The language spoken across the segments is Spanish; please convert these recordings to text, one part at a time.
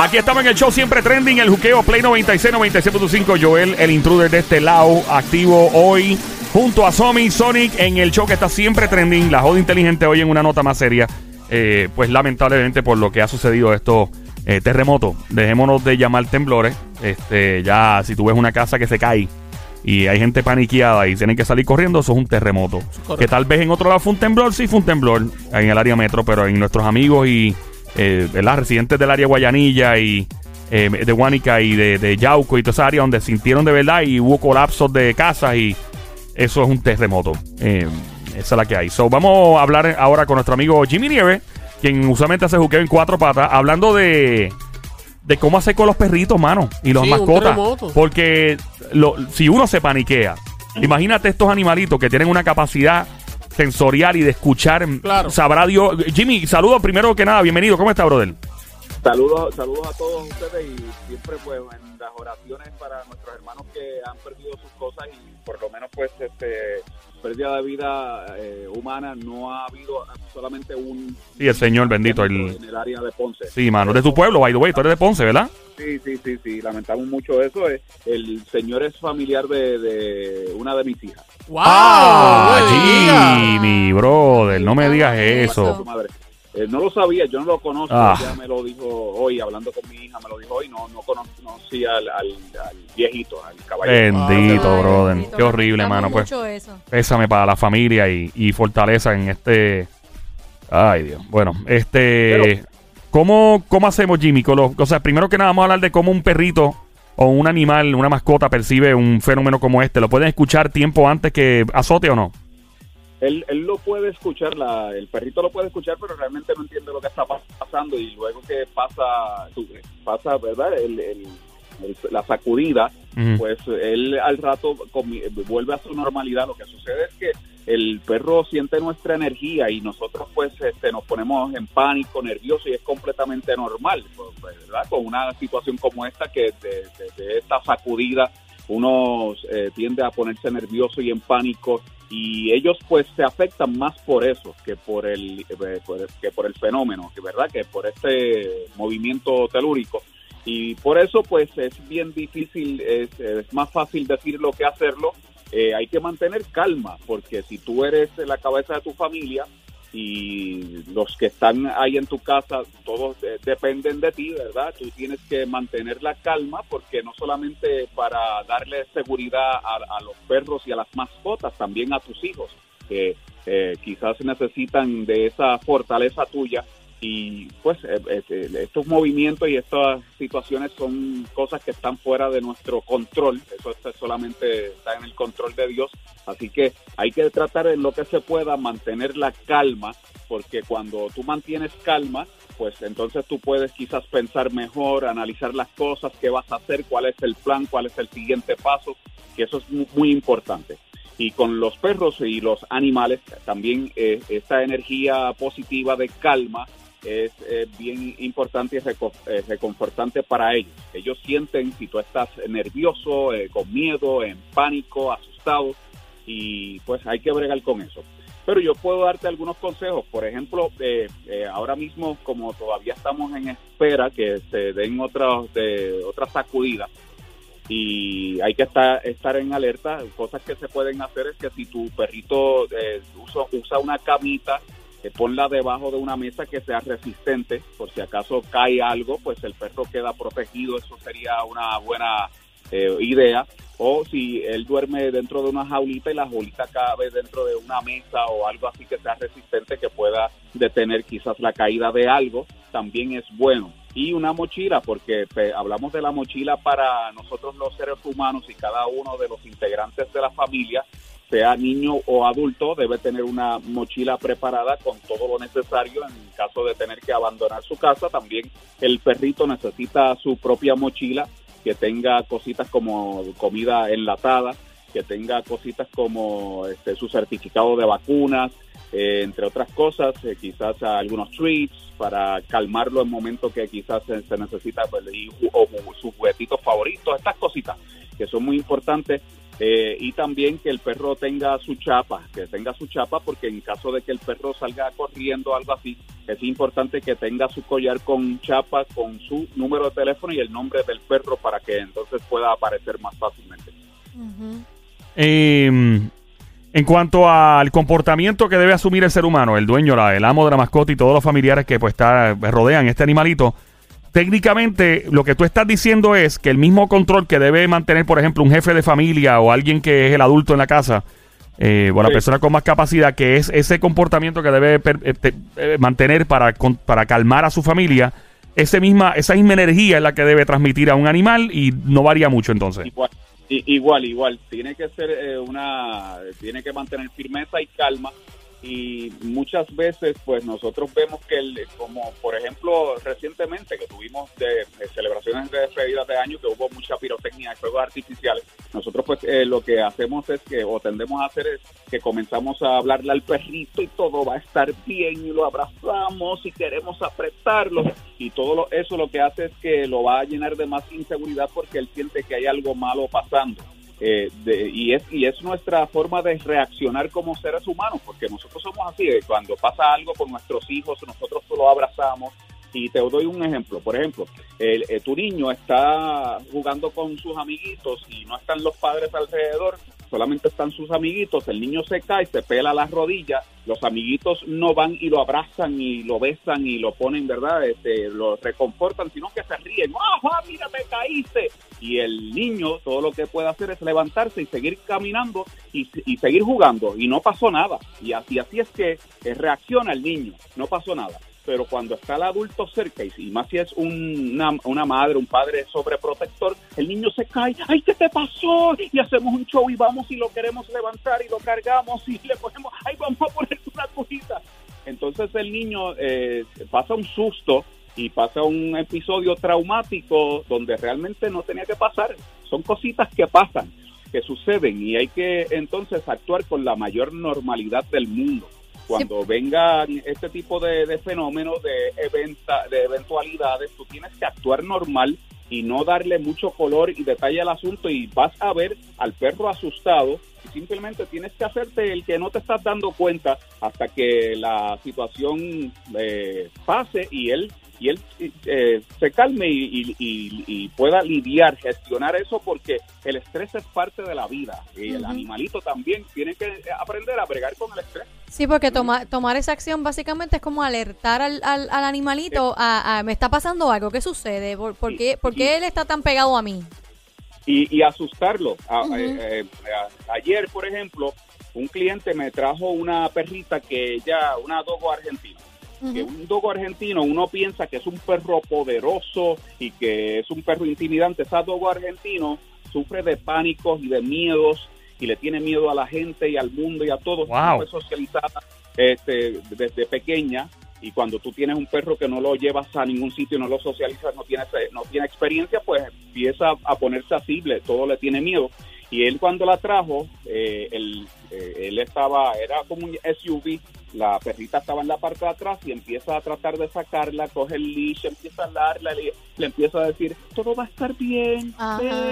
Aquí estamos en el show siempre trending, el juqueo Play 96, 97.5. Joel, el intruder de este lado, activo hoy junto a Somi Sonic en el show que está siempre trending. La joda inteligente hoy en una nota más seria. Eh, pues lamentablemente por lo que ha sucedido estos eh, terremotos. Dejémonos de llamar temblores. Este, ya si tú ves una casa que se cae y hay gente paniqueada y tienen que salir corriendo, eso es un terremoto. Que tal vez en otro lado fue un temblor, sí fue un temblor en el área metro, pero en nuestros amigos y eh, residentes del área Guayanilla y eh, de Guanica y de, de, Yauco y toda esa área donde sintieron de verdad y hubo colapsos de casas y eso es un terremoto. Eh, esa es la que hay. So, vamos a hablar ahora con nuestro amigo Jimmy Nieve, quien usualmente hace juqueo en cuatro patas, hablando de de cómo hacer con los perritos, mano, y los Sí, mascotas. Porque lo- si uno se paniquea, imagínate estos animalitos que tienen una capacidad sensorial y de escuchar. Claro. Sabrá Dios. Jimmy, saludos primero que nada. Bienvenido. ¿Cómo está, brother? Saludos, saludos a todos ustedes y siempre pues en las oraciones para nuestros hermanos que han perdido sus cosas y por lo menos pues este pérdida de vida eh, humana no ha habido solamente un Sí, el Señor bendito. El, en el área de Ponce. sí, mano. De tu pueblo, by the way. Tú eres de Ponce, ¿verdad? Sí, sí, sí, sí, lamentamos mucho eso. Eh, El señor es familiar de, de una de mis hijas. ¡Wow! Ah, no me diga. Jimmy, brother. No me digas eso. madre. Eh, no lo sabía, yo no lo conozco, Ah. ella me lo dijo hoy, hablando con mi hija, me lo dijo hoy, no, no cono- conocía al, al, al viejito, al caballero. Bendito, Ay, brother. bendito, Qué horrible, mano. Pues mucho eso. pésame para la familia y, y fortaleza en este. Ay, Dios. Bueno, este. Pero- ¿cómo, ¿Cómo hacemos, Jimmy? Con los, o sea, primero que nada, vamos a hablar de cómo un perrito o un animal, una mascota, percibe un fenómeno como este. ¿Lo pueden escuchar tiempo antes que azote o no? Él, él lo puede escuchar, la, el perrito lo puede escuchar, pero realmente no entiende lo que está pa- pasando y luego que pasa, pasa ¿verdad? El, el- la sacudida, pues él al rato vuelve a su normalidad. Lo que sucede es que el perro siente nuestra energía y nosotros pues este, nos ponemos en pánico, nervioso y es completamente normal, pues, ¿verdad? Con una situación como esta que de, esta sacudida uno eh, tiende a ponerse nervioso y en pánico y ellos pues se afectan más por eso que por el eh, que por el fenómeno, verdad que por este movimiento telúrico y por eso pues es bien difícil, es, es más fácil decirlo que hacerlo. Eh, hay que mantener calma porque si tú eres la cabeza de tu familia y los que están ahí en tu casa, todos dependen de ti, ¿verdad? Tú tienes que mantener la calma porque no solamente para darle seguridad a, a los perros y a las mascotas, también a tus hijos, que eh, quizás necesitan de esa fortaleza tuya y pues eh, eh, estos movimientos y estas situaciones son cosas que están fuera de nuestro control, eso solamente está en el control de Dios, así que hay que tratar en lo que se pueda mantener la calma, porque cuando tú mantienes calma, pues entonces tú puedes quizás pensar mejor, analizar las cosas, qué vas a hacer, cuál es el plan, cuál es el siguiente paso, que eso es mu- muy importante. Y con los perros y los animales también eh, esta energía positiva de calma es eh, bien importante y reco- eh, reconfortante para ellos. Ellos sienten si tú estás nervioso, eh, con miedo, en pánico, asustado, y pues hay que bregar con eso. Pero yo puedo darte algunos consejos. Por ejemplo, eh, ahora mismo, como todavía estamos en espera que se den otras de, otras sacudidas, y hay que estar, estar en alerta. Cosas que se pueden hacer es que si tu perrito usa, una camita, ponla debajo de una mesa que sea resistente, por si acaso cae algo, pues el perro queda protegido, eso sería una buena eh, idea. O si él duerme dentro de una jaulita y la jaulita cabe dentro de una mesa o algo así que sea resistente que pueda detener quizás la caída de algo, también es bueno. Y una mochila, porque hablamos de la mochila para nosotros los seres humanos y cada uno de los integrantes de la familia, sea niño o adulto, debe tener una mochila preparada con todo lo necesario en caso de tener que abandonar su casa. También el perrito necesita su propia mochila que tenga cositas como comida enlatada, que tenga cositas como este, su certificado de vacunas, eh, entre otras cosas, eh, quizás algunos treats para calmarlo en momentos que quizás se, se necesita pues, o, o sus juguetitos favoritos, estas cositas que son muy importantes eh, y también que el perro tenga su chapa, que tenga su chapa, porque en caso de que el perro salga corriendo o algo así, es importante que tenga su collar con chapa, con su número de teléfono y el nombre del perro para que entonces pueda aparecer más fácilmente. Em, en cuanto al comportamiento que debe asumir el ser humano, el dueño, la, el amo de la mascota y todos los familiares que pues está, rodean este animalito, técnicamente lo que tú estás diciendo es que el mismo control que debe mantener, por ejemplo, un jefe de familia o alguien que es el adulto en la casa, eh, o la persona con más capacidad, que es ese comportamiento que debe eh, eh, mantener para, para calmar a su familia, ese misma, esa misma energía es la que debe transmitir a un animal y no varía mucho entonces. Igual, igual, igual. Tiene que ser eh, una, tiene que mantener firmeza y calma y muchas veces pues nosotros vemos que el, como por ejemplo recientemente que tuvimos de, celebraciones de despedida de año que hubo mucha pirotecnia de fuegos artificiales nosotros pues eh, lo que hacemos es que o tendemos a hacer es que comenzamos a hablarle al perrito y todo va a estar bien y lo abrazamos y queremos apretarlo. Y todo eso lo que hace es que lo va a llenar de más inseguridad porque él siente que hay algo malo pasando eh, y, es, y es nuestra forma de reaccionar como seres humanos, porque nosotros somos así, cuando pasa algo con nuestros hijos, nosotros lo abrazamos. Y te doy un ejemplo, por ejemplo, el, eh, tu niño está jugando con sus amiguitos y no están los padres alrededor, solamente están sus amiguitos, el niño se cae, se pela las rodillas, los amiguitos no van y lo abrazan y lo besan y lo ponen, ¿verdad? Este, lo reconfortan, sino que se ríen, ¡ah, mira, te caíste! Y el niño todo lo que puede hacer es levantarse y seguir caminando y, y seguir jugando y no pasó nada. Y así, así es que reacciona el niño, no pasó nada pero cuando está el adulto cerca, y más si es una, una, madre, un padre sobreprotector, el niño se cae, ¡ay, qué te pasó! Y hacemos un show y vamos y lo queremos levantar y lo cargamos y le ponemos, ¡ay, vamos a poner una cosita! Entonces el niño eh, pasa un susto y pasa un episodio traumático donde realmente no tenía que pasar. Son cositas que pasan, que suceden y hay que entonces actuar con la mayor normalidad del mundo cuando vengan este tipo de, fenómenos, de eventualidades, tú tienes que actuar normal y no darle mucho color y detalle al asunto y vas a ver al perro asustado. Y simplemente tienes que hacerte el que no te estás dando cuenta hasta que la situación eh, pase y él y él eh, se calme y, pueda lidiar, gestionar eso, porque el estrés es parte de la vida y el animalito también tiene que aprender a bregar con el estrés. Sí, porque tomar esa acción básicamente es como alertar al, al, animalito a, me está pasando algo, ¿qué sucede? ¿Por, qué, él está tan pegado a mí? Y, asustarlo. Eh, eh, ayer, por ejemplo, un cliente me trajo una perrita que ella, una dogo argentina que un dogo argentino uno piensa que es un perro poderoso y que es un perro intimidante. Ese dogo argentino sufre de pánicos y de miedos y le tiene miedo a la gente y al mundo y a todo. Wow. Fue socializada este, desde pequeña y cuando tú tienes un perro que no lo llevas a ningún sitio, no lo socializas, no tiene, no tiene experiencia, pues empieza a ponerse así, todo le tiene miedo. Y él cuando la trajo, eh, él, eh, él estaba, era como un SUV, la perrita estaba en la parte de atrás y empieza a tratar de sacarla, coge el leash, empieza a darla, le, le empieza a decir, todo va a estar bien,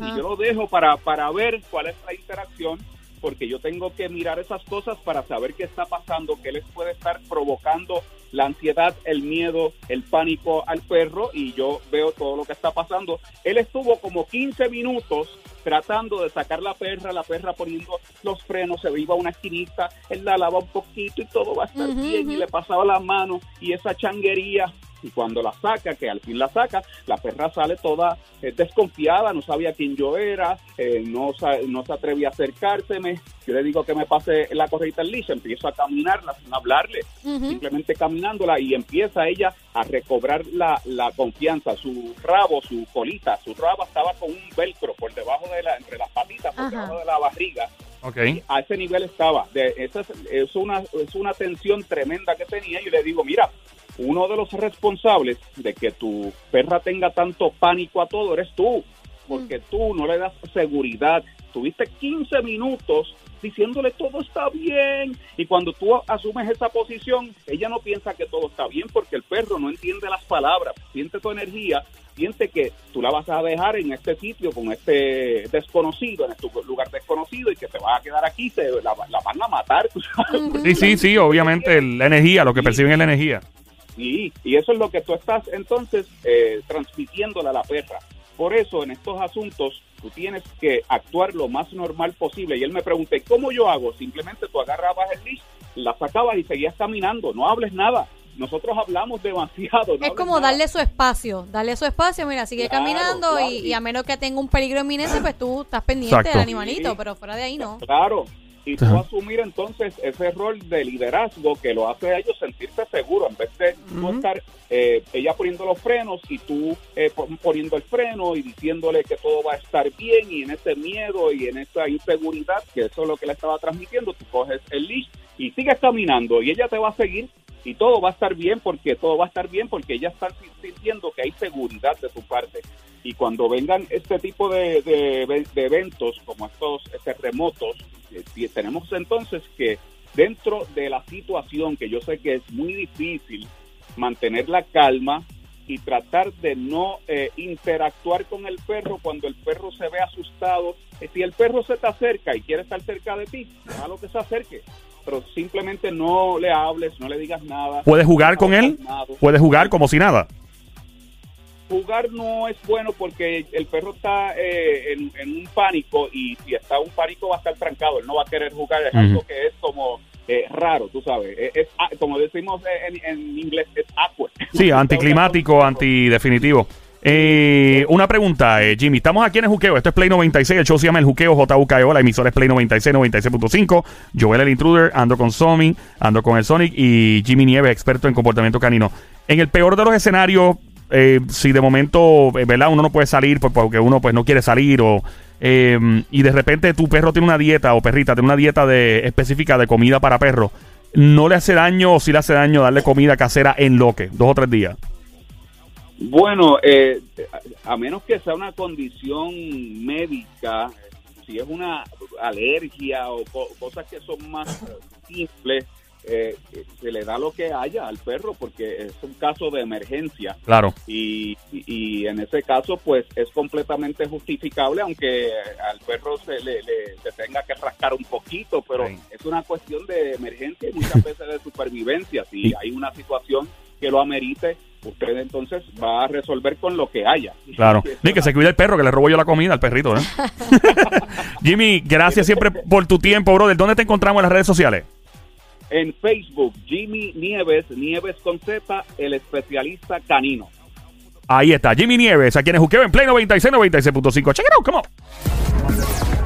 y yo lo dejo para, para ver cuál es la interacción porque yo tengo que mirar esas cosas para saber qué está pasando, qué les puede estar provocando la ansiedad, el miedo, el pánico al perro y yo veo todo lo que está pasando. Él estuvo como 15 minutos tratando de sacar la perra, la perra poniendo los frenos, se iba a una esquinita, él la lava un poquito y todo va a estar bien y le pasaba la mano y esa changuería y cuando la saca, que al fin la saca, la perra sale toda eh, desconfiada, no sabía quién yo era, eh, no, no se atrevía a acercárseme. Yo le digo que me pase la correita en lisa, empiezo a caminarla sin hablarle, simplemente caminándola y empieza ella a recobrar la, la, confianza. Su rabo, su colita, su rabo estaba con un velcro por debajo de la, entre las patitas, por debajo de la barriga. Okay. a ese nivel estaba. De, esa es, es, una, es una tensión tremenda que tenía. Y le digo, mira, uno de los responsables de que tu perra tenga tanto pánico a todo eres tú, porque mm. tú no le das seguridad. Tuviste 15 minutos diciéndole todo está bien. Y cuando tú asumes esa posición, ella no piensa que todo está bien porque el perro no entiende las palabras, siente tu energía, siente que tú la vas a dejar en este sitio con este desconocido, en este lugar desconocido y que te vas a quedar aquí, te, la, van a matar. Sí, sí, sí, obviamente la energía, lo que perciben es la energía. Sí, y eso es lo que tú estás entonces eh, transmitiéndole a la perra. Por eso en estos asuntos tú tienes que actuar lo más normal posible. Y él me pregunta, ¿cómo yo hago? Simplemente tú agarrabas el leash, la sacabas y seguías caminando, no hables nada. Nosotros hablamos demasiado. es como darle su espacio, darle su espacio, mira, sigue caminando y, a menos que tenga un peligro inminente, pues tú estás pendiente del animalito, pero fuera de ahí no. Claro, y tú asumir entonces ese rol de liderazgo que lo hace a ellos sentirse seguros, en vez de estar eh, ella poniendo los frenos y tú eh, poniendo el freno y diciéndole que todo va a estar bien y en ese miedo y en esa inseguridad, que eso es lo que le estaba transmitiendo, tú coges el leash y sigues caminando y ella te va a seguir y todo va a estar bien porque todo va a estar bien porque ella está sintiendo que hay seguridad de tu parte. Y cuando vengan este tipo de, de, eventos como estos terremotos eh, tenemos entonces que dentro de la situación que yo sé que es muy difícil mantener la calma y tratar de no eh, interactuar con el perro cuando el perro se ve asustado. Eh, si el perro se te acerca y quiere estar cerca de ti, lo que se acerque. Pero simplemente no le hables, no le digas nada. ¿Puedes jugar con él? ¿Puedes jugar como si nada? jugar no es bueno porque el perro está eh, en, un pánico y si está en un pánico va a estar trancado, él no va a querer jugar, es algo que es como eh, raro, tú sabes, es, ah, como decimos en, inglés, es awkward. Sí, anticlimático, antidefinitivo. Eh, una pregunta, eh, Jimmy. Estamos aquí en el Juqueo. Esto es Play 96. El show se llama El Juqueo JUKEO. La emisora es Play 96, 96.5. Joel el Intruder. Ando con Somi. Ando con el Sonic. Y Jimmy Nieves, experto en comportamiento canino. En el peor de los escenarios, eh, si de momento, eh, ¿verdad? Uno no puede salir porque uno pues no quiere salir o... Eh, y de repente tu perro tiene una dieta o perrita tiene una dieta de, específica de comida para perro. ¿No le hace daño o si le hace daño darle comida casera en loque, dos o tres días? Bueno, a menos que sea una condición médica, si es una alergia o cosas que son más simples, eh, se le da lo que haya al perro porque es un caso de emergencia. Claro. Y, y, en ese caso, pues es completamente justificable, aunque al perro se le, se tenga que rascar un poquito, pero es una cuestión de emergencia y muchas veces de supervivencia. Si hay una situación que lo amerite, usted entonces va a resolver con lo que haya. Claro. Ni que se cuide el perro, que le robo yo la comida al perrito. ¿eh? Jimmy, gracias siempre por tu tiempo, brother. ¿Dónde te encontramos en las redes sociales? En Facebook, Jimmy Nieves, Nieves con Z, el especialista canino. Ahí está, Jimmy Nieves, a quienes juqueo en Play 96, 96.5. Check it out, come on.